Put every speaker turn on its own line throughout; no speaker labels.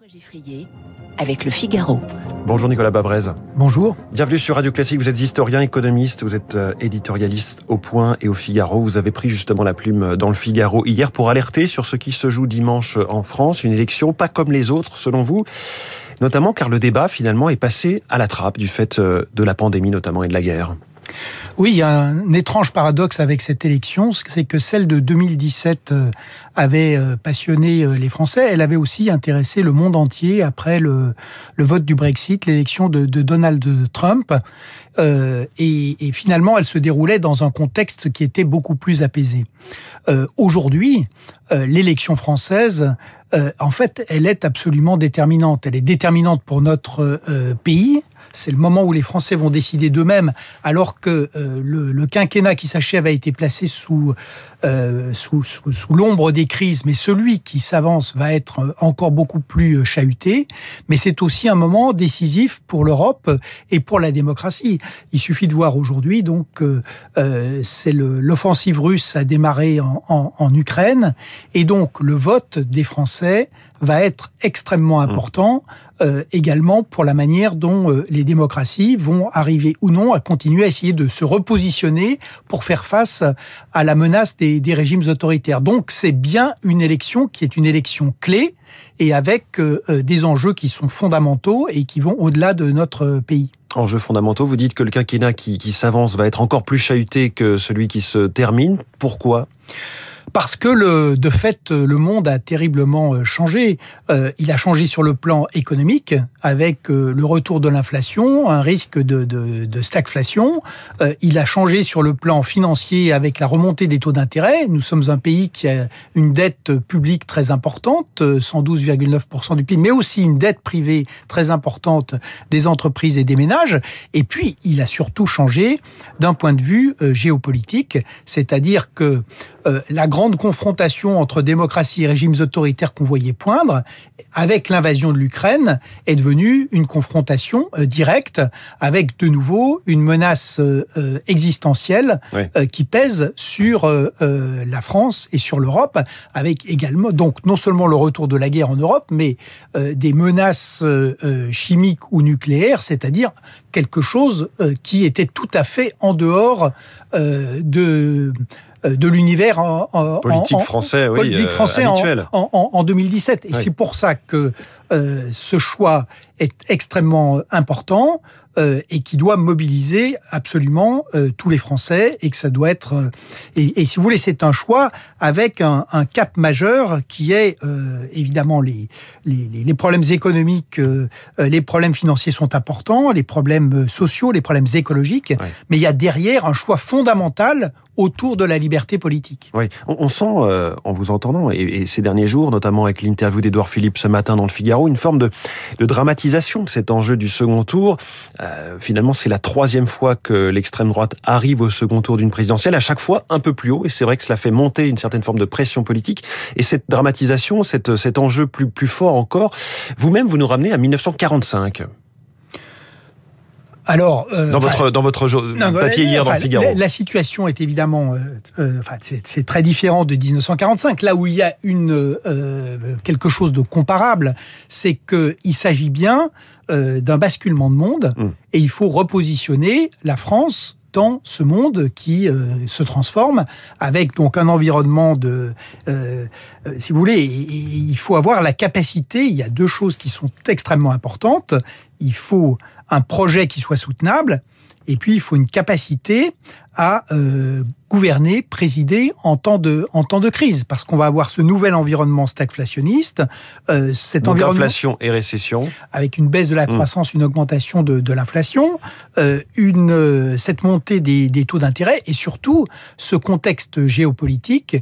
François Geffrier avec le Figaro.
Bonjour Nicolas Babrez.
Bonjour.
Bienvenue sur Radio Classique. Vous êtes historien, économiste, vous êtes euh, éditorialiste au Point et au Figaro. Vous avez pris justement la plume dans le Figaro hier pour alerter sur ce qui se joue dimanche en France. Une élection pas comme les autres, selon vous. Notamment car le débat finalement est passé à la trappe du fait euh, de la pandémie notamment et de la guerre.
Oui, il y a un étrange paradoxe avec cette élection, c'est que celle de 2017 euh, avait euh, passionné euh, les Français. Elle avait aussi intéressé le monde entier après le, vote du Brexit, l'élection de, Donald Trump. Et, finalement, elle se déroulait dans un contexte qui était beaucoup plus apaisé. Aujourd'hui, l'élection française, en fait, elle est absolument déterminante. Elle est déterminante pour notre pays c'est le moment où les Français vont décider d'eux-mêmes, alors que euh, le, le, quinquennat qui s'achève a été placé sous, euh, sous, sous, sous l'ombre des crises, mais celui qui s'avance va être encore beaucoup plus chahuté. Mais c'est aussi un moment décisif pour l'Europe et pour la démocratie. Il suffit de voir aujourd'hui, donc, euh, c'est l'offensive russe a démarré en, en, en Ukraine, et donc le vote des Français va être extrêmement mmh. Euh, également pour la manière dont euh, les démocraties vont arriver ou non à continuer à essayer de se repositionner pour faire face à la menace des, des régimes autoritaires. Donc c'est bien une élection qui est une élection clé et avec euh, des enjeux qui sont fondamentaux et qui vont au-delà de notre pays.
Enjeux fondamentaux, vous dites que le quinquennat qui, qui s'avance va être encore plus chahuté que celui qui se termine. Pourquoi?
Parce que le, de fait, le monde a terriblement euh, changé. Euh, il a changé sur le plan économique, avec euh, le retour de l'inflation, un risque de, de, de stagflation. Euh, il a changé sur le plan financier, avec la remontée des taux d'intérêt. Nous sommes un pays qui a une dette publique très importante, 112,9% du PIB, mais aussi une dette privée très importante des entreprises et des ménages. Et puis, il a surtout changé d'un point de vue euh, géopolitique, c'est-à-dire que euh, la grande confrontation entre démocratie et régimes autoritaires qu'on voyait poindre, avec l'invasion de l'Ukraine, est devenue une confrontation euh, directe avec de nouveau une menace euh, existentielle oui. qui pèse sur la France et sur l'Europe, avec également donc non seulement le retour de la guerre en Europe, mais des menaces chimiques ou nucléaires, c'est-à-dire quelque chose qui était tout à fait en dehors de de l'univers en,
en, politique en, français, oui,
politique français
euh,
en, en, 2017. Et oui. c'est pour ça que euh, ce choix est extrêmement important euh, et qui doit mobiliser absolument euh, tous les Français et que ça doit être euh, et, et, si vous voulez c'est un choix avec un, un cap majeur qui est euh, évidemment les, les, les, problèmes économiques euh, les problèmes financiers sont importants les problèmes sociaux les problèmes écologiques oui. mais il y a derrière un choix fondamental autour de la liberté politique.
Oui, on, on sent euh, en vous entendant et, et, ces derniers jours, notamment avec l'interview d'Edouard Philippe ce matin dans le Figaro, une forme de, dramatisation de cet enjeu du second tour. Euh, finalement, c'est la troisième fois que l'extrême droite arrive au second tour d'une présidentielle, à chaque fois un peu plus haut, et c'est vrai que cela fait monter une certaine forme de pression politique. Et cette dramatisation, cette, cet enjeu plus, plus fort encore, vous-même, vous nous ramenez à 1945.
Alors,
euh, dans votre dans votre non, papier hier
enfin,
dans le Figaro,
la, la, situation est évidemment, euh, euh, enfin, c'est très différent de 1945. Là où il y a une euh, quelque chose de comparable, c'est que il s'agit bien euh, d'un basculement de monde mm. et il faut repositionner la France dans ce monde qui euh, se transforme avec donc un environnement de euh, euh, si vous voulez il faut avoir la capacité il y a deux choses qui sont extrêmement importantes il faut un projet qui soit soutenable et puis il faut une capacité à euh, gouverner, présider en temps de, en temps de crise, parce qu'on va avoir ce nouvel environnement stagflationniste,
euh, cet Donc environnement inflation et récession,
avec une baisse de la croissance, mmh. une augmentation de, de l'inflation, euh, une cette montée des, des taux d'intérêt et surtout ce contexte géopolitique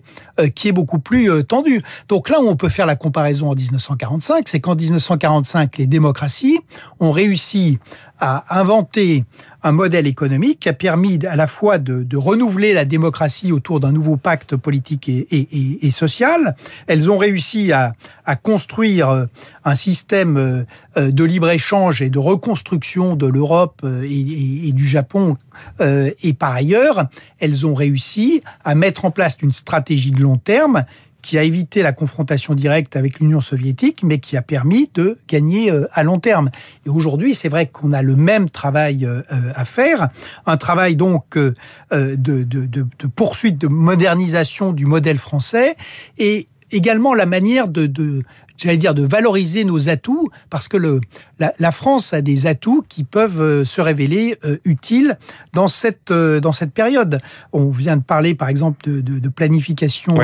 qui est beaucoup plus tendu. Donc là où on peut faire la comparaison en 1945, c'est qu'en 1945 les démocraties ont réussi à inventer un modèle économique qui a permis à la fois de, renouveler la démocratie autour d'un nouveau pacte politique et, et, et, social. Elles ont réussi à, construire euh, un système euh, de libre-échange et de reconstruction de l'Europe euh, et, du Japon. Et par ailleurs, elles ont réussi à mettre en place une stratégie de long terme qui a évité la confrontation directe avec l'Union soviétique, mais qui a permis de gagner à long terme. Et aujourd'hui, c'est vrai qu'on a le même travail à faire, un travail donc de poursuite, de modernisation du modèle français, et également la manière de, de j'allais dire, de valoriser nos atouts, parce que le, la, France a des atouts qui peuvent euh, se révéler euh, utiles dans cette, euh, dans cette période. On vient de parler, par exemple, de, de, planification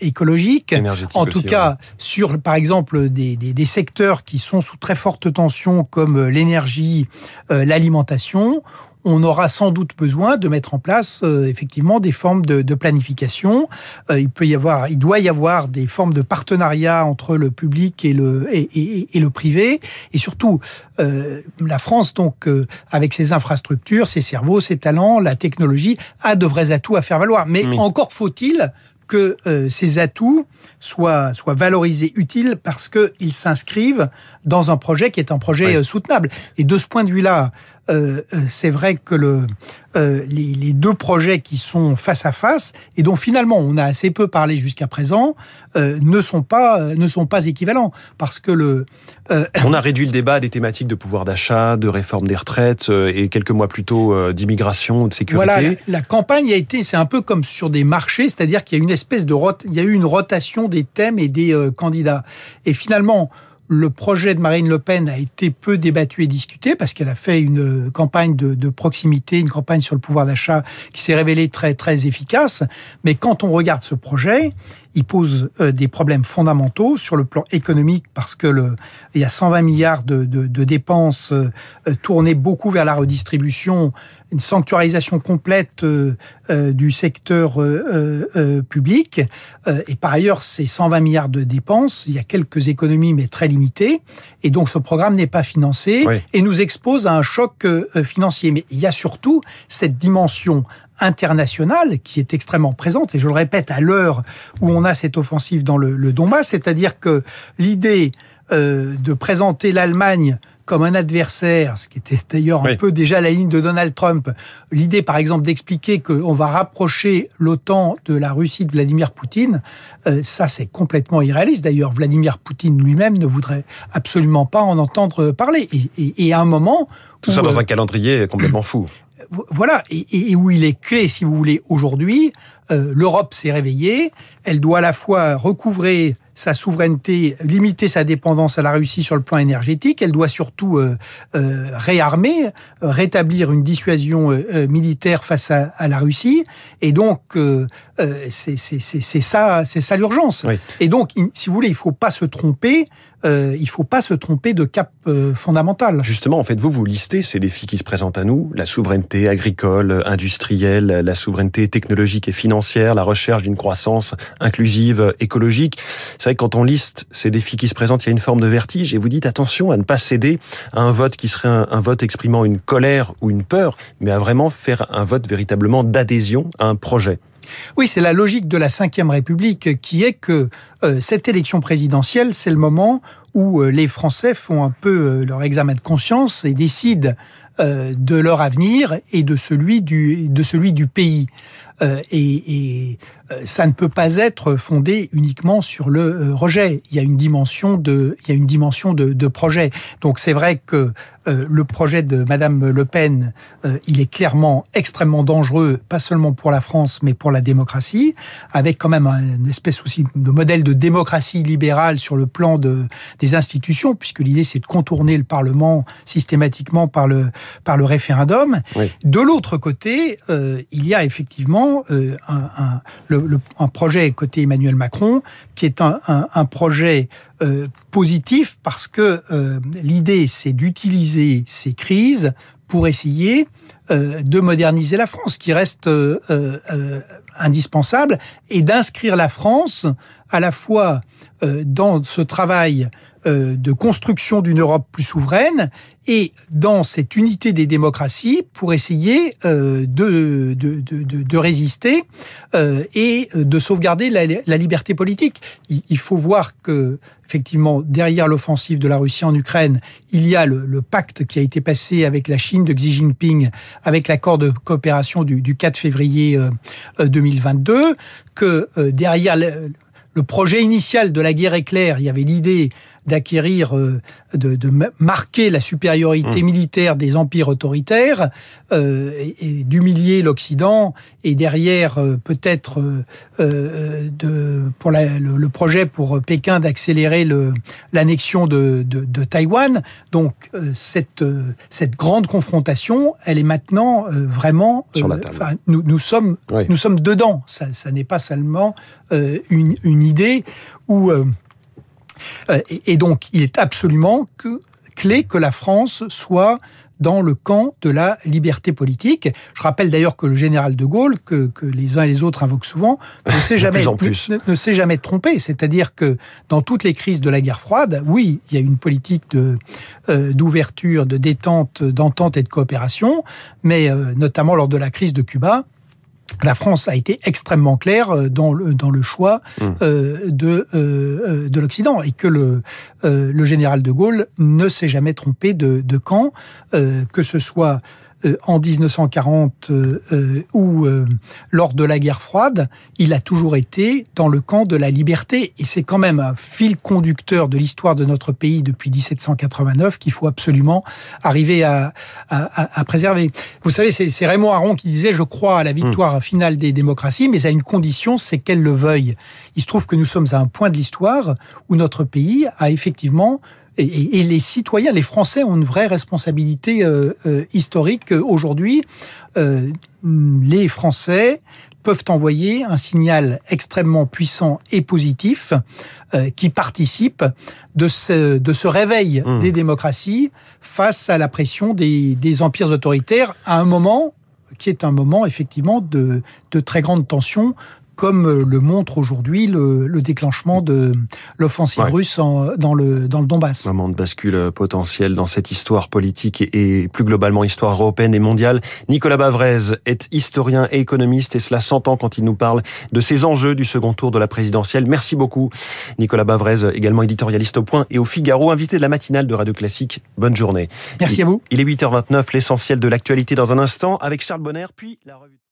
écologique. en tout cas, sur, par exemple, des, des, des, secteurs qui sont sous très forte tension, comme l'énergie, l'alimentation on aura sans doute besoin de mettre en place euh, effectivement des formes de, planification. Euh, il peut y avoir, il doit y avoir des formes de partenariat entre le public et le et, le privé, et surtout euh, la France donc avec ses infrastructures, ses cerveaux, ses talents, la technologie a de vrais atouts à faire valoir. Mais encore faut-il que ces atouts soient, soient valorisés, utiles, parce qu'ils s'inscrivent dans un projet qui est un projet soutenable. Et de ce point de vue-là, euh, euh, c'est vrai que le, euh, les, deux projets qui sont face à face et dont finalement on a assez peu parlé jusqu'à présent ne sont pas ne sont pas équivalents parce que le
on a réduit le débat des thématiques de pouvoir d'achat, de réforme des retraites et quelques mois plus tôt d'immigration, de sécurité.
Voilà, la, campagne a été c'est un peu comme sur des marchés, c'est-à-dire qu'il y a une espèce de il y a eu une rotation des thèmes et des candidats et finalement le projet de Marine Le Pen a été peu débattu et discuté parce qu'elle a fait une campagne de, proximité, une campagne sur le pouvoir d'achat qui s'est révélée très très efficace. Mais quand on regarde ce projet, il pose euh, des problèmes fondamentaux sur le plan économique parce que il y a 120 milliards de, dépenses euh, euh, tournées beaucoup vers la redistribution, une sanctuarisation complète du secteur public. et par ailleurs, ces 120 milliards de dépenses, il y a quelques économies mais très limitées. Et donc ce programme n'est pas financé et nous expose à un choc financier. Mais il y a surtout cette dimension internationale qui est extrêmement présente, et je le répète, à l'heure où on a cette offensive dans le, le Donbass, c'est-à-dire que l'idée euh, de présenter l'Allemagne comme un adversaire, ce qui était d'ailleurs un peu déjà la ligne de Donald Trump, l'idée par exemple d'expliquer qu'on va rapprocher l'OTAN de la Russie de Vladimir Poutine, euh, ça c'est complètement irréaliste. D'ailleurs, Vladimir Poutine lui-même ne voudrait absolument pas en entendre parler. Et, et, à un moment...
Tout ça dans euh, un calendrier complètement fou
voilà, et, où il est clé, si vous voulez, aujourd'hui, euh, l'Europe s'est réveillée, elle doit à la fois recouvrer sa souveraineté, limiter sa dépendance à la Russie sur le plan énergétique. Elle doit surtout euh, euh, réarmer, rétablir une dissuasion militaire face à, la Russie. Et donc, c'est ça, c'est ça l'urgence. Et donc, si vous voulez, il faut pas se tromper euh, il faut pas se tromper de cap euh, fondamental.
Justement, en fait, vous, vous listez ces défis qui se présentent à nous, la souveraineté agricole, industrielle, la souveraineté technologique et financière, la recherche d'une croissance inclusive, écologique. C'est vrai que quand on liste ces défis qui se présentent, il y a une forme de vertige et vous dites attention à ne pas céder à un vote qui serait un, un vote exprimant une colère ou une peur, mais à vraiment faire un vote véritablement d'adhésion à un projet.
Oui, c'est la logique de la Ve République qui est que euh, cette élection présidentielle, c'est le moment où euh, les Français font un peu euh, leur examen de conscience et décident de leur avenir et de celui du, de celui du pays. et, ça ne peut pas être fondé uniquement sur le rejet. Il y a une dimension de, il y a une dimension de, de projet. Donc c'est vrai que euh, le projet de Madame Le Pen, euh, il est clairement extrêmement dangereux, pas seulement pour la France, mais pour la démocratie, avec quand même un espèce aussi de modèle de démocratie libérale sur le plan de, des institutions, puisque l'idée c'est de contourner le Parlement systématiquement par le, par le référendum. De l'autre côté, euh, il y a effectivement un, un, le, un projet côté Emmanuel Macron, qui est un, un projet euh, positif parce que euh, l'idée, c'est d'utiliser ces crises pour essayer euh, de moderniser la France, qui reste indispensable, et d'inscrire la France à la fois dans ce travail de construction d'une Europe plus souveraine et dans cette unité des démocraties pour essayer euh, de, de, de, de, résister euh, et de sauvegarder la, liberté politique. Il, il, faut voir que effectivement derrière l'offensive de la Russie en Ukraine, il y a le, le, pacte qui a été passé avec la Chine de Xi Jinping, avec l'accord de coopération du, du 4 février euh, 2022, que euh, derrière le projet initial de la guerre éclair, il y avait l'idée d'acquérir, euh, de, de, marquer la supériorité mmh. militaire des empires autoritaires euh, et, d'humilier l'Occident et derrière euh, peut-être euh, de, pour la, le, projet pour Pékin d'accélérer l'annexion de, de, de, Taïwan. Donc cette, cette grande confrontation, elle est maintenant vraiment
Sur la table.
Nous, nous sommes oui. nous sommes dedans. Ça, ça n'est pas seulement une, une idée où euh, et donc, il est absolument que, clé que la France soit dans le camp de la liberté politique. Je rappelle d'ailleurs que le général de Gaulle, que, que, les uns et les autres invoquent souvent, ne s'est jamais, ne, ne s'est jamais trompé. C'est-à-dire que dans toutes les crises de la guerre froide, oui, il y a une politique de, euh, d'ouverture, de détente, d'entente et de coopération, mais euh, notamment lors de la crise de Cuba, la France a été extrêmement claire euh, dans le, dans le choix mmh. euh, de, euh, de l'Occident et que le, euh, le général de Gaulle ne s'est jamais trompé de, de camp, euh, que ce soit euh, en 1940 euh, ou euh, lors de la guerre froide, il a toujours été dans le camp de la liberté. Et c'est quand même un fil conducteur de l'histoire de notre pays depuis 1789 qu'il faut absolument arriver à, à, à préserver. Vous savez, c'est Raymond Aron qui disait, je crois à la victoire mmh. finale des démocraties, mais à une condition, c'est qu'elle le veuille. Il se trouve que nous sommes à un point de l'histoire où notre pays a effectivement et, et, les citoyens, les Français ont une vraie responsabilité euh, euh, historique aujourd'hui. Euh, les Français peuvent envoyer un signal extrêmement puissant et positif euh, qui participe de ce, de ce réveil mmh. des démocraties face à la pression des, des empires autoritaires à un moment qui est un moment effectivement de, de très grande tension comme le montre aujourd'hui le, le, déclenchement de l'offensive ouais. russe en, dans, le, dans le Donbass.
Moment de bascule potentiel dans cette histoire politique et, et plus globalement histoire européenne et mondiale. Nicolas Bavrez est historien et économiste et cela s'entend quand il nous parle de ces enjeux du second tour de la présidentielle. Merci beaucoup Nicolas Bavrez, également éditorialiste au Point et au Figaro, invité de la matinale de Radio Classique. Bonne journée.
Merci
il,
à vous.
Il est 8h29, l'essentiel de l'actualité dans un instant avec Charles Bonner, puis la revue.